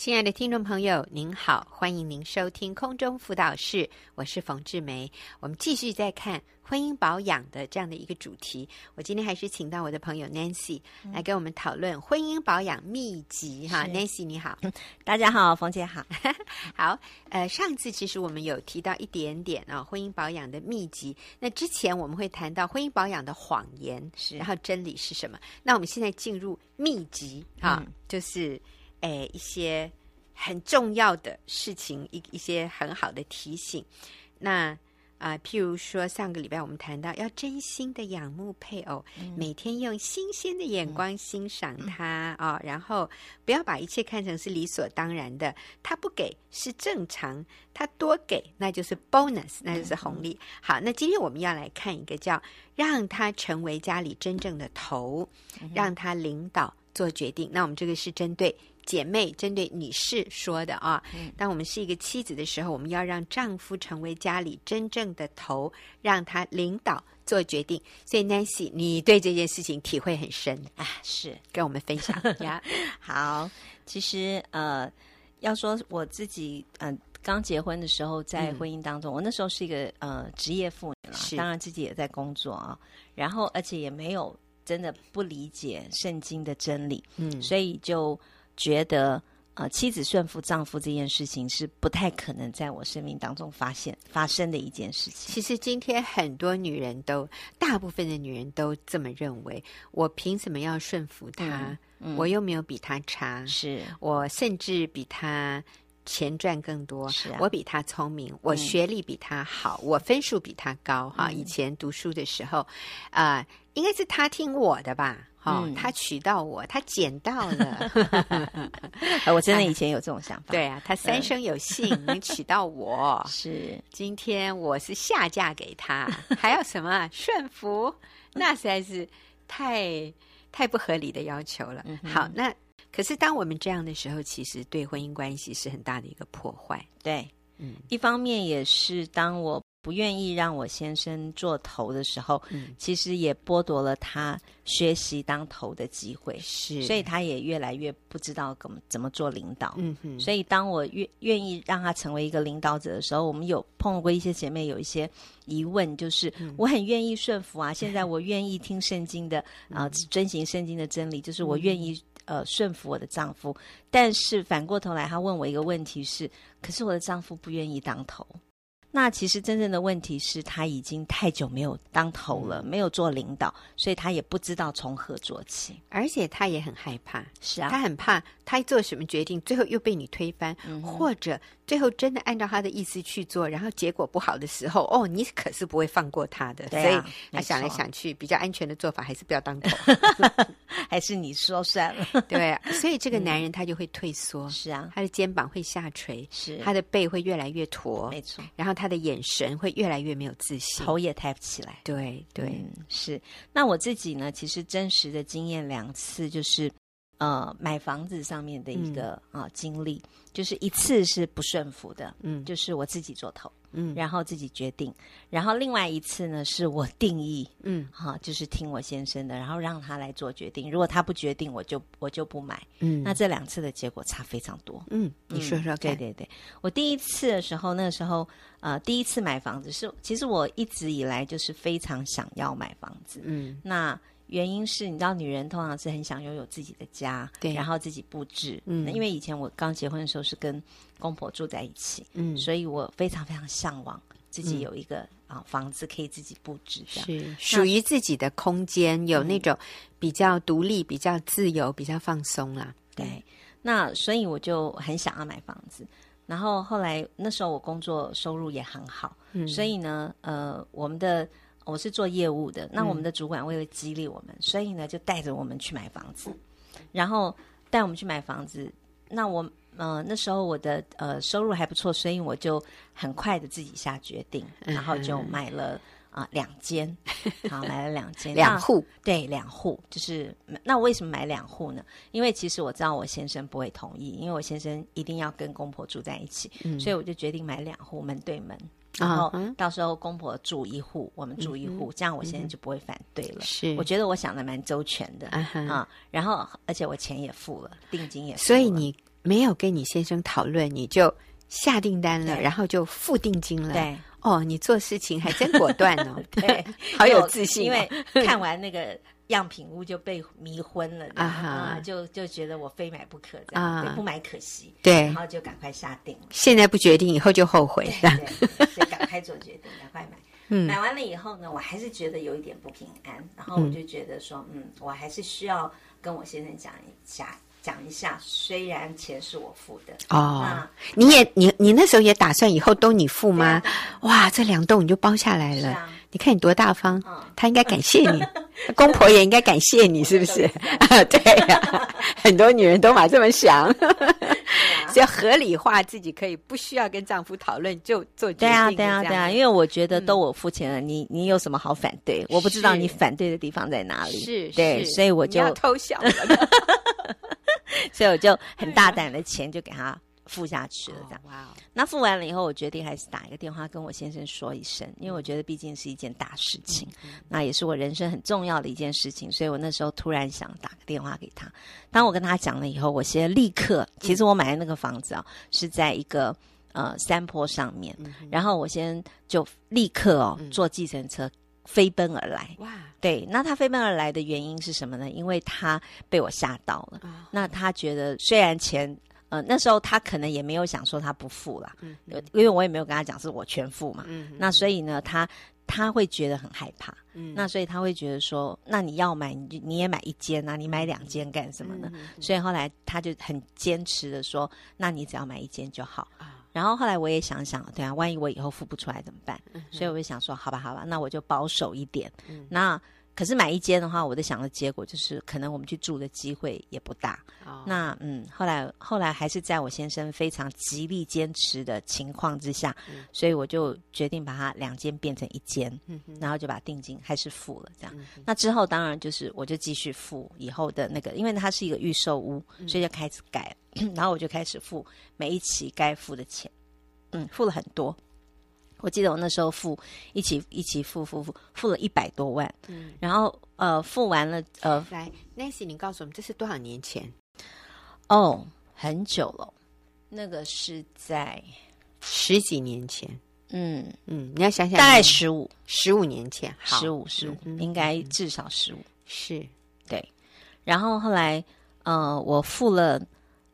亲爱的听众朋友，您好，欢迎您收听空中辅导室，我是冯志梅。我们继续在看婚姻保养的这样的一个主题。我今天还是请到我的朋友 Nancy 来跟我们讨论婚姻保养秘籍。哈，Nancy 你好，大家好，冯姐好。好，呃，上次其实我们有提到一点点啊、哦，婚姻保养的秘籍。那之前我们会谈到婚姻保养的谎言，是，然后真理是什么？那我们现在进入秘籍啊、嗯，就是。哎，一些很重要的事情，一一些很好的提醒。那啊、呃，譬如说，上个礼拜我们谈到要真心的仰慕配偶，嗯、每天用新鲜的眼光欣赏他啊、嗯哦，然后不要把一切看成是理所当然的。他不给是正常，他多给那就是 bonus，那就是红利。嗯、好，那今天我们要来看一个叫让他成为家里真正的头，嗯、让他领导做决定。那我们这个是针对。姐妹针对女士说的啊，当我们是一个妻子的时候，我们要让丈夫成为家里真正的头，让他领导做决定。所以，Nancy，你对这件事情体会很深。啊，是。跟我们分享。呀。好，其实呃，要说我自己，嗯、呃，刚结婚的时候，在婚姻当中，嗯、我那时候是一个呃职业妇女了，当然自己也在工作啊，然后而且也没有真的不理解圣经的真理，嗯，所以就。觉得呃，妻子顺服丈夫这件事情是不太可能在我生命当中发现发生的一件事情。其实今天很多女人都，大部分的女人都这么认为。我凭什么要顺服他？嗯嗯、我又没有比他差，是我甚至比他钱赚更多，是、啊、我比他聪明，我学历比他好，嗯、我分数比他高。哈、嗯，以前读书的时候，啊、呃，应该是他听我的吧。哦、嗯，他娶到我，他捡到了。我真的以前有这种想法。对啊，他三生有幸能娶到我。是，今天我是下嫁给他，还要什么顺服？那实在是太太不合理的要求了。嗯、好，那可是当我们这样的时候，其实对婚姻关系是很大的一个破坏。对，嗯，一方面也是当我。不愿意让我先生做头的时候，嗯，其实也剥夺了他学习当头的机会，是，所以他也越来越不知道怎么怎么做领导。嗯哼，所以当我愿愿意让他成为一个领导者的时候，我们有碰过一些姐妹有一些疑问，就是我很愿意顺服啊，现在我愿意听圣经的啊，呃，遵行圣经的真理，就是我愿意呃顺服我的丈夫，但是反过头来，他问我一个问题是，可是我的丈夫不愿意当头。那其实真正的问题是他已经太久没有当头了，没有做领导，所以他也不知道从何做起，而且他也很害怕。是啊，他很怕他做什么决定，最后又被你推翻，嗯、或者最后真的按照他的意思去做，然后结果不好的时候，哦，你可是不会放过他的。对啊、所以他想来想去，比较安全的做法还是不要当头 还是你说算了。对、啊，所以这个男人他就会退缩，是啊，他的肩膀会下垂，是他的背会越来越驼，没错，然后。他的眼神会越来越没有自信，头也抬不起来。对对、嗯，是。那我自己呢？其实真实的经验两次，就是呃，买房子上面的一个啊、嗯呃、经历，就是一次是不顺服的，嗯，就是我自己做头。嗯，然后自己决定，然后另外一次呢，是我定义，嗯，哈、啊，就是听我先生的，然后让他来做决定。如果他不决定，我就我就不买。嗯，那这两次的结果差非常多。嗯，你说说看。对对对，我第一次的时候，那个时候，呃，第一次买房子是，其实我一直以来就是非常想要买房子。嗯，那。原因是你知道，女人通常是很想拥有自己的家，对，然后自己布置。嗯，那因为以前我刚结婚的时候是跟公婆住在一起，嗯，所以我非常非常向往自己有一个、嗯、啊房子可以自己布置，这样是属于自己的空间，有那种比较独立、比较自由、比较放松啦。对，嗯、那所以我就很想要买房子。然后后来那时候我工作收入也很好，嗯，所以呢，呃，我们的。我是做业务的，那我们的主管为了激励我们，嗯、所以呢就带着我们去买房子，然后带我们去买房子。那我呃那时候我的呃收入还不错，所以我就很快的自己下决定，然后就买了啊、呃、两间，好买了两间 两户，对两户就是那我为什么买两户呢？因为其实我知道我先生不会同意，因为我先生一定要跟公婆住在一起，嗯、所以我就决定买两户门对门。然后到时候公婆住一户，嗯、我们住一户，这样我现在就不会反对了。是，我觉得我想的蛮周全的啊，啊。然后而且我钱也付了，定金也付了。所以你没有跟你先生讨论，你就下订单了，然后就付定金了。对，哦，你做事情还真果断哦，对，好有自信。因为看完那个样品屋就被迷昏了啊，嗯，就就觉得我非买不可，这样啊，不买可惜。对，然后就赶快下定了。现在不决定，以后就后悔，对，所以赶快做决定，赶快买。嗯，买完了以后呢，我还是觉得有一点不平安，然后我就觉得说，嗯，我还是需要跟我先生讲一下。讲一下，虽然钱是我付的。哦，你也你你那时候也打算以后都你付吗？哇，这两栋你就包下来了，你看你多大方，他应该感谢你，公婆也应该感谢你，是不是？对呀，很多女人都嘛这么想，只要合理化自己可以不需要跟丈夫讨论就做决定。对啊，对啊，对啊，因为我觉得都我付钱了，你你有什么好反对？我不知道你反对的地方在哪里，是，对，所以我就偷笑。所以我就很大胆的钱就给他付下去了，这样。哇！那付完了以后，我决定还是打一个电话跟我先生说一声，因为我觉得毕竟是一件大事情，那也是我人生很重要的一件事情，所以我那时候突然想打个电话给他。当我跟他讲了以后，我先立刻，其实我买的那个房子啊，是在一个呃山坡上面，然后我先就立刻哦坐计程车飞奔而来。哇！对，那他飞奔而来的原因是什么呢？因为他被我吓到了。哦、那他觉得虽然钱，呃，那时候他可能也没有想说他不付啦，嗯，因为我也没有跟他讲是我全付嘛。嗯，那所以呢，他他会觉得很害怕。嗯，那所以他会觉得说，那你要买，你就你也买一间啊，你买两间干什么呢？嗯、所以后来他就很坚持的说，那你只要买一间就好。啊然后后来我也想想，对啊，万一我以后付不出来怎么办？嗯、所以我就想说，好吧，好吧，那我就保守一点。嗯、那可是买一间的话，我在想的结果就是，可能我们去住的机会也不大。哦、那嗯，后来后来还是在我先生非常极力坚持的情况之下，嗯、所以我就决定把它两间变成一间，嗯、然后就把定金还是付了。这样，嗯、那之后当然就是我就继续付以后的那个，因为它是一个预售屋，所以就开始改，嗯、然后我就开始付每一期该付的钱，嗯，付了很多。我记得我那时候付一起一起付付付付了一百多万，嗯，然后呃付完了呃，来，Nancy，你告诉我们这是多少年前？哦，很久了，那个是在十几年前，嗯嗯，你要想想，大概十五十五年前，十五十五，应该至少十五，是对。然后后来呃，我付了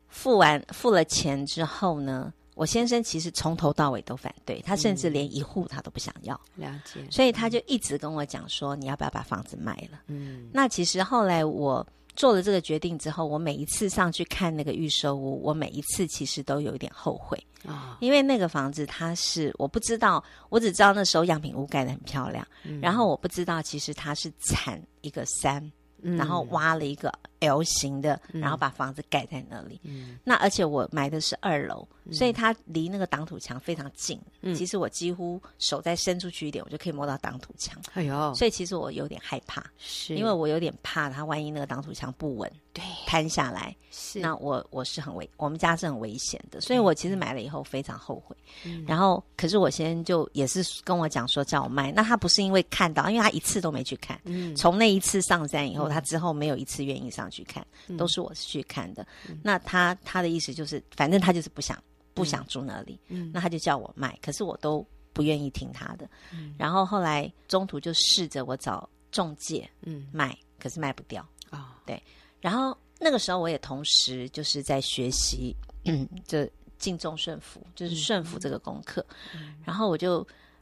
付完付了钱之后呢？我先生其实从头到尾都反对，他甚至连一户他都不想要。了解，所以他就一直跟我讲说：“你要不要把房子卖了？”嗯，那其实后来我做了这个决定之后，我每一次上去看那个预售屋，我每一次其实都有一点后悔啊，因为那个房子它是我不知道，我只知道那时候样品屋盖得很漂亮，然后我不知道其实它是产一个山。然后挖了一个 L 型的，嗯、然后把房子盖在那里。嗯、那而且我买的是二楼，嗯、所以它离那个挡土墙非常近。嗯、其实我几乎手再伸出去一点，我就可以摸到挡土墙。哎呦！所以其实我有点害怕，是因为我有点怕它万一那个挡土墙不稳，对，摊下来，是那我我是很危，我们家是很危险的。所以我其实买了以后非常后悔。嗯、然后可是我先生就也是跟我讲说叫我卖，那他不是因为看到，因为他一次都没去看。嗯，从那一次上山以后，他之后没有一次愿意上去看，嗯、都是我去看的。嗯、那他他的意思就是，反正他就是不想不想住那里，嗯、那他就叫我卖，可是我都不愿意听他的。嗯、然后后来中途就试着我找中介，嗯，卖，可是卖不掉啊。哦、对，然后那个时候我也同时就是在学习，嗯，就敬重顺服，就是顺服这个功课。嗯、然后我就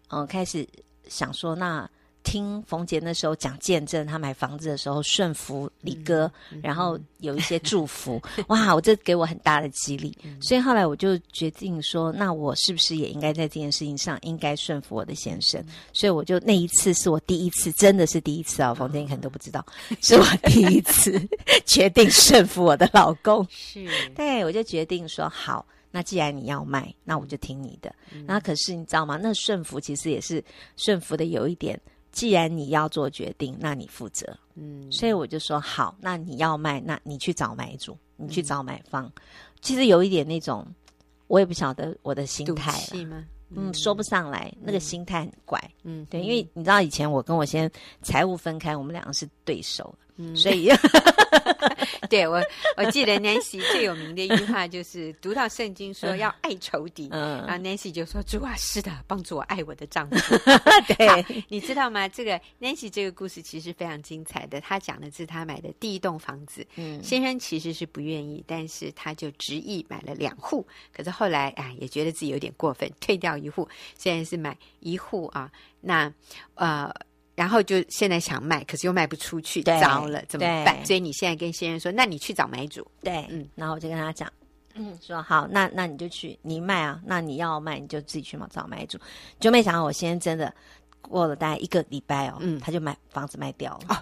嗯、呃、开始想说那。听冯杰那时候讲见证，他买房子的时候顺服李哥，然后有一些祝福，哇，我这给我很大的激励，嗯、所以后来我就决定说，那我是不是也应该在这件事情上应该顺服我的先生？嗯、所以我就那一次是我第一次，真的是第一次啊！冯杰你可能都不知道，嗯、是我第一次 决定顺服我的老公，是对，我就决定说好，那既然你要卖，那我就听你的。嗯、那可是你知道吗？那顺服其实也是顺服的有一点。既然你要做决定，那你负责。嗯，所以我就说好，那你要卖，那你去找买主，你去找买方。嗯、其实有一点那种，我也不晓得我的心态了。嗯，嗯，说不上来，那个心态很怪。嗯，对，因为你知道以前我跟我先财务分开，我们两个是对手。嗯，所以。对我，我记得 Nancy 最有名的一句话就是读到圣经说要爱仇敌，嗯，然后 Nancy 就说：“主啊，是的，帮助我爱我的丈夫。”对，你知道吗？这个 Nancy 这个故事其实非常精彩的。她讲的是她买的第一栋房子，嗯，先生其实是不愿意，但是他就执意买了两户。可是后来啊，也觉得自己有点过分，退掉一户，现在是买一户啊。那呃。然后就现在想卖，可是又卖不出去，糟了，怎么办？所以你现在跟先生说，那你去找买主。对，嗯，然后我就跟他讲，嗯，说好，那那你就去，你卖啊，那你要卖你就自己去嘛，找买主。就没想到我先生真的。过了大概一个礼拜哦，嗯，他就买房子卖掉了。哦，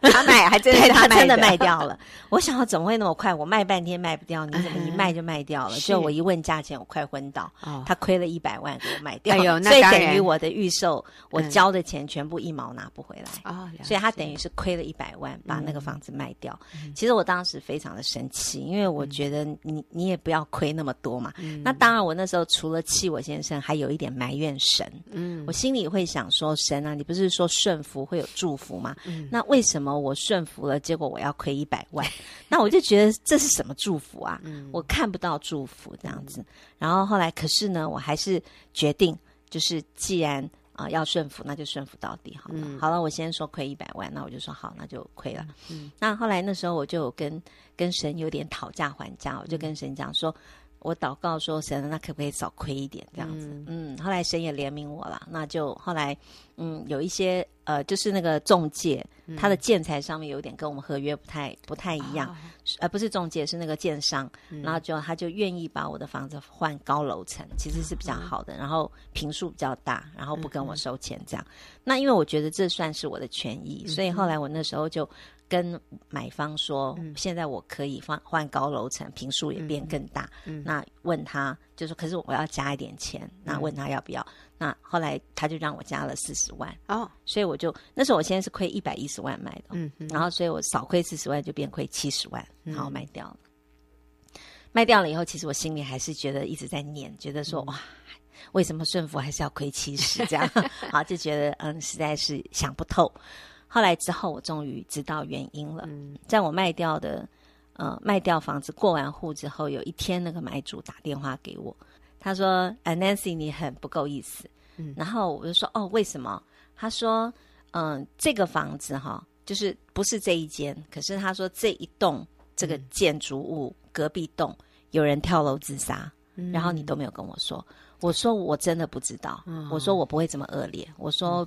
他卖还真的，他真的卖掉了。我想要怎么会那么快？我卖半天卖不掉，你怎么一卖就卖掉了？就我一问价钱，我快昏倒。哦，他亏了一百万给我卖掉，哎呦，那所以等于我的预售，我交的钱全部一毛拿不回来。哦，所以他等于是亏了一百万，把那个房子卖掉。其实我当时非常的生气，因为我觉得你你也不要亏那么多嘛。那当然，我那时候除了气我先生，还有一点埋怨神。嗯，我心里会想说。神啊，你不是说顺服会有祝福吗？嗯，那为什么我顺服了，结果我要亏一百万？那我就觉得这是什么祝福啊？嗯，我看不到祝福这样子。然后后来，可是呢，我还是决定，就是既然啊、呃、要顺服，那就顺服到底好了。嗯、好了，我先说亏一百万，那我就说好，那就亏了。嗯，那后来那时候我就跟跟神有点讨价还价，我就跟神讲说。我祷告说：“神，那可不可以少亏一点这样子？”嗯，嗯，后来神也怜悯我了，那就后来，嗯，有一些呃，就是那个中介，嗯、他的建材上面有点跟我们合约不太不太一样，哦、呃，不是中介，是那个建商，嗯、然后就他就愿意把我的房子换高楼层，其实是比较好的，嗯、然后平数比较大，然后不跟我收钱这样。嗯、那因为我觉得这算是我的权益，嗯、所以后来我那时候就。跟买方说，现在我可以换换高楼层，坪数也变更大。嗯，那问他就说，可是我要加一点钱。那问他要不要？那后来他就让我加了四十万。哦，所以我就那时候我现在是亏一百一十万卖的。嗯，然后所以我少亏四十万就变亏七十万，然后卖掉了。卖掉了以后，其实我心里还是觉得一直在念，觉得说哇，为什么顺服还是要亏七十这样？好，就觉得嗯，实在是想不透。后来之后，我终于知道原因了。嗯，在我卖掉的，呃，卖掉房子过完户之后，有一天那个买主打电话给我，他说：“啊，Nancy，你很不够意思。”嗯，然后我就说：“哦，为什么？”他说：“嗯、呃，这个房子哈，就是不是这一间，可是他说这一栋这个建筑物、嗯、隔壁栋有人跳楼自杀，嗯、然后你都没有跟我说。”我说我真的不知道，嗯、我说我不会这么恶劣。我说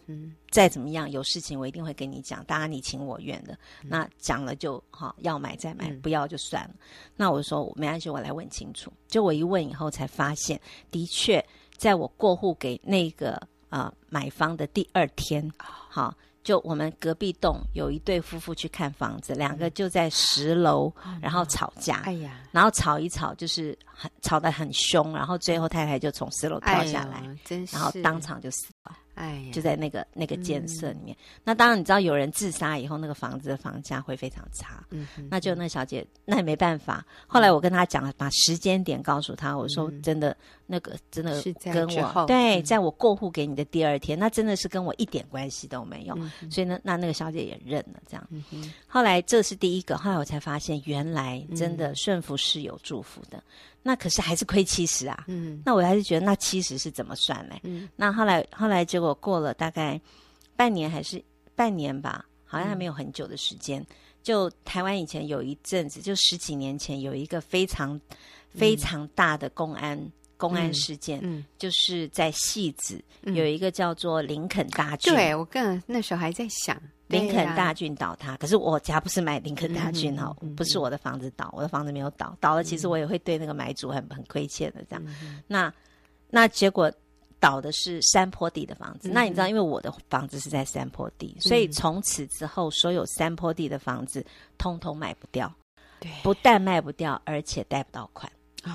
再怎么样有事情我一定会跟你讲，当然你情我愿的。嗯、那讲了就好，要买再买，不要就算了。嗯、那我说没关系，我来问清楚。就我一问以后才发现，的确在我过户给那个啊、呃、买方的第二天，好。就我们隔壁栋有一对夫妇去看房子，两个就在十楼，然后吵架，哎呀，然后吵一吵就是很吵得很凶，然后最后太太就从十楼跳下来，真是，然后当场就死了。哎，就在那个那个建设里面。嗯、那当然，你知道有人自杀以后，那个房子的房价会非常差。嗯，那就那小姐，那也没办法。后来我跟她讲了，把时间点告诉她，我说真的，那个真的跟我对，在我过户给你的第二天，那真的是跟我一点关系都没有。嗯、所以呢，那那个小姐也认了。这样，嗯、后来这是第一个。后来我才发现，原来真的顺服是有祝福的。那可是还是亏七十啊！嗯，那我还是觉得那七十是怎么算呢？嗯，那后来后来结果过了大概半年还是半年吧，好像还没有很久的时间。嗯、就台湾以前有一阵子，就十几年前有一个非常非常大的公安、嗯、公安事件，嗯，就是在戏子、嗯、有一个叫做林肯大郡。对，我刚那时候还在想。林肯大郡倒塌，可是我家不是买林肯大郡哈，不是我的房子倒，我的房子没有倒，倒了其实我也会对那个买主很很亏欠的这样。那那结果倒的是山坡地的房子，那你知道，因为我的房子是在山坡地，所以从此之后，所有山坡地的房子通通卖不掉，对，不但卖不掉，而且贷不到款。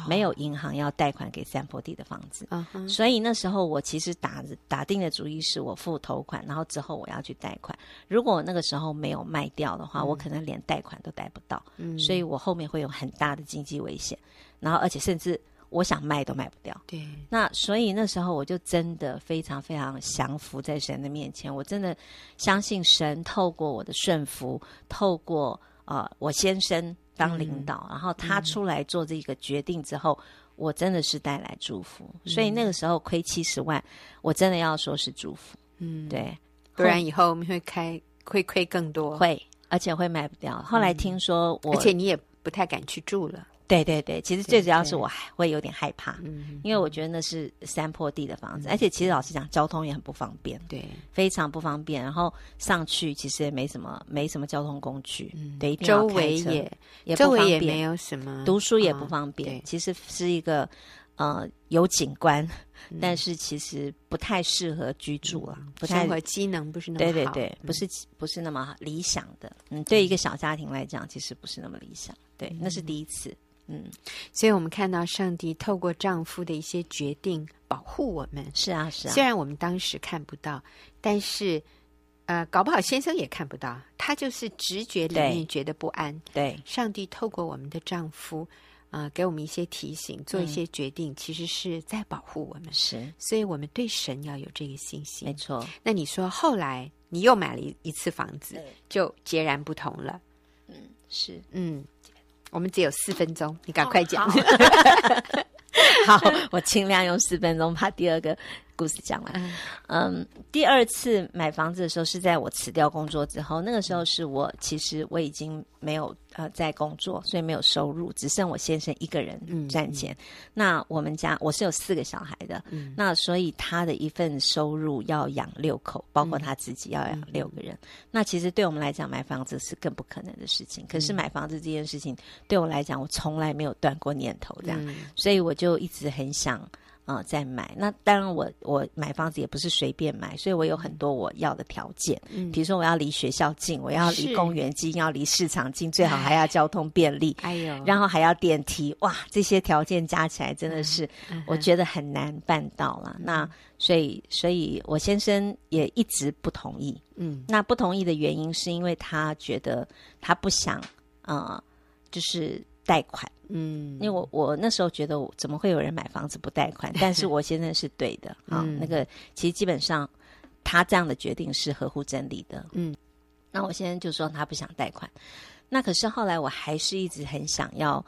没有银行要贷款给三坡地的房子，uh huh. 所以那时候我其实打打定的主意是我付头款，然后之后我要去贷款。如果我那个时候没有卖掉的话，嗯、我可能连贷款都贷不到，嗯、所以我后面会有很大的经济危险。然后而且甚至我想卖都卖不掉。对，那所以那时候我就真的非常非常降服在神的面前，我真的相信神透过我的顺服，透过呃我先生当领导，嗯、然后他出来做这个决定之后，嗯、我真的是带来祝福。嗯、所以那个时候亏七十万，我真的要说是祝福。嗯，对，不然以后我们会开会亏更多，会而且会卖不掉。后来听说我，而且你也不太敢去住了。对对对，其实最主要是我还会有点害怕，因为我觉得那是山坡地的房子，而且其实老实讲，交通也很不方便，对，非常不方便。然后上去其实也没什么，没什么交通工具，对，一定要也也不方便，也没有什么，读书也不方便。其实是一个呃有景观，但是其实不太适合居住啊，不太，生活机能不是那么好，对对对，不是不是那么理想的。嗯，对一个小家庭来讲，其实不是那么理想。对，那是第一次。嗯，所以我们看到上帝透过丈夫的一些决定保护我们。是啊，是啊。虽然我们当时看不到，但是呃，搞不好先生也看不到，他就是直觉里面觉得不安。对，上帝透过我们的丈夫啊、呃，给我们一些提醒，做一些决定，嗯、其实是在保护我们。是，所以我们对神要有这个信心。没错。那你说后来你又买了一一次房子，就截然不同了。嗯，是，嗯。我们只有四分钟，你赶快讲。好，好，我尽量用四分钟把第二个故事讲完。嗯，嗯，第二次买房子的时候是在我辞掉工作之后，那个时候是我其实我已经没有。呃，在工作，所以没有收入，只剩我先生一个人赚钱。嗯嗯、那我们家我是有四个小孩的，嗯、那所以他的一份收入要养六口，包括他自己要养六个人。那其实对我们来讲，买房子是更不可能的事情。可是买房子这件事情对我来讲，我从来没有断过念头，这样，嗯、所以我就一直很想。啊、呃，再买。那当然我，我我买房子也不是随便买，所以我有很多我要的条件。嗯，比如说我要离学校近，我要离公园近，要离市场近，最好还要交通便利。哎呦，然后还要电梯。哇，这些条件加起来真的是，我觉得很难办到了。嗯、那所以，所以我先生也一直不同意。嗯，那不同意的原因是因为他觉得他不想，呃，就是。贷款，嗯，因为我我那时候觉得，怎么会有人买房子不贷款？但是我现在是对的啊。嗯、那个其实基本上，他这样的决定是合乎真理的。嗯，那我现在就说他不想贷款。那可是后来我还是一直很想要，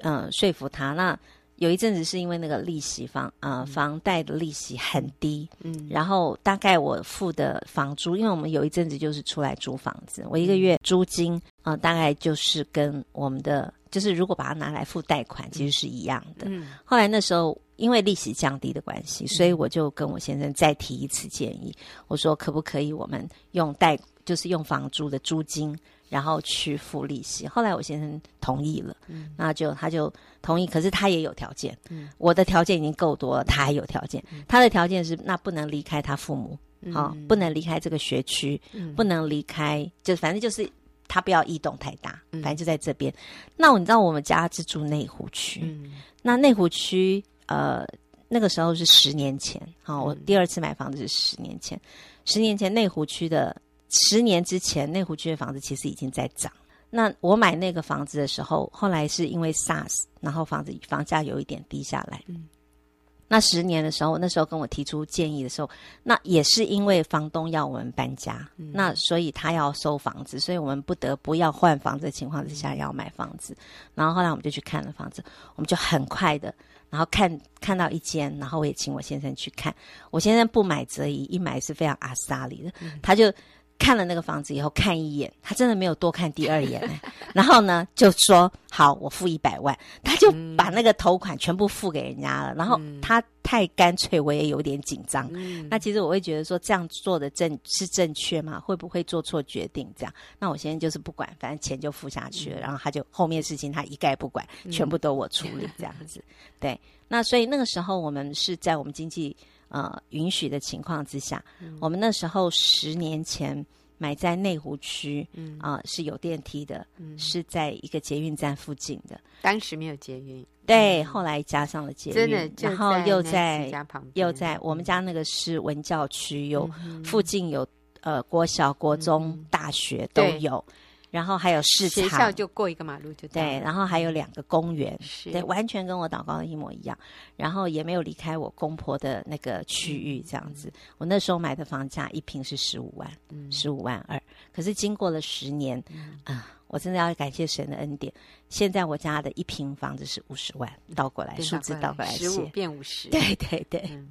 嗯、呃，说服他。那有一阵子是因为那个利息房啊、呃，房贷的利息很低，嗯，然后大概我付的房租，因为我们有一阵子就是出来租房子，我一个月租金啊、呃，大概就是跟我们的。就是如果把它拿来付贷款，其实是一样的。嗯，后来那时候因为利息降低的关系，所以我就跟我先生再提一次建议，我说可不可以我们用贷，就是用房租的租金，然后去付利息。后来我先生同意了，嗯，那就他就同意，可是他也有条件，嗯，我的条件已经够多了，他还有条件，他的条件是那不能离开他父母，好，不能离开这个学区，不能离开，就反正就是。他不要异动太大，反正就在这边。嗯、那你知道我们家是住内湖区，嗯、那内湖区呃那个时候是十年前，好、哦，我第二次买房子是十年前。十年前内湖区的十年之前，内湖区的房子其实已经在涨。那我买那个房子的时候，后来是因为 SARS，然后房子房价有一点低下来。嗯那十年的时候，那时候跟我提出建议的时候，那也是因为房东要我们搬家，嗯、那所以他要收房子，所以我们不得不要换房子的情况之下要买房子。然后后来我们就去看了房子，我们就很快的，然后看看到一间，然后我也请我先生去看。我先生不买则已，一买是非常阿萨里的，嗯、他就。看了那个房子以后，看一眼，他真的没有多看第二眼，然后呢，就说好，我付一百万，他就把那个头款全部付给人家了。然后他太干脆，我也有点紧张。嗯、那其实我会觉得说，这样做的正是正确吗？会不会做错决定？这样，那我现在就是不管，反正钱就付下去了。然后他就后面事情他一概不管，全部都我处理这样子。对，那所以那个时候我们是在我们经济。呃，允许的情况之下，嗯、我们那时候十年前买在内湖区，嗯。啊、呃、是有电梯的，嗯、是在一个捷运站附近的。当时没有捷运，对，嗯、后来加上了捷运，真的，然后又在又在我们家那个是文教区，有、嗯、附近有呃国小、国中、嗯、大学都有。然后还有市场，学校就过一个马路就对，然后还有两个公园，是对，完全跟我祷告的一模一样。然后也没有离开我公婆的那个区域，这样子。嗯、我那时候买的房价一平是十五万，十五、嗯、万二。可是经过了十年，嗯、啊，我真的要感谢神的恩典。现在我家的一平房子是五十万，倒过来数字倒过来，十五变五十，对对对，嗯、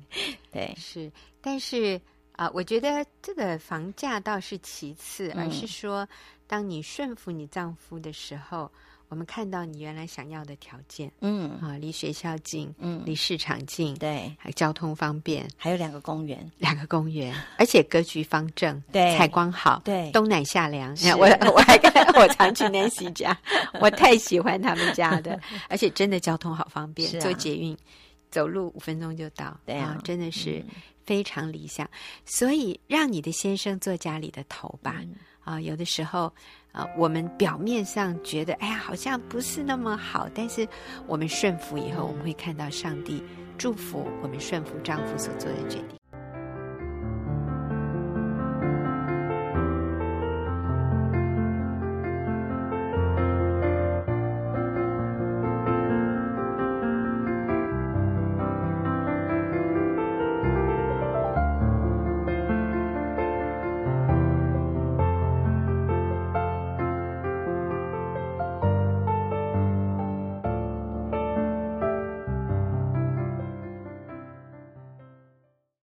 对是。但是啊、呃，我觉得这个房价倒是其次，而是说。当你顺服你丈夫的时候，我们看到你原来想要的条件，嗯啊，离学校近，嗯，离市场近，对，还交通方便，还有两个公园，两个公园，而且格局方正，对，采光好，对，冬暖夏凉。我我还跟我常去 Nancy 家，我太喜欢他们家的，而且真的交通好方便，坐捷运走路五分钟就到，对啊，真的是非常理想。所以让你的先生做家里的头吧。啊，有的时候，啊，我们表面上觉得，哎呀，好像不是那么好，但是我们顺服以后，我们会看到上帝祝福我们顺服丈夫所做的决定。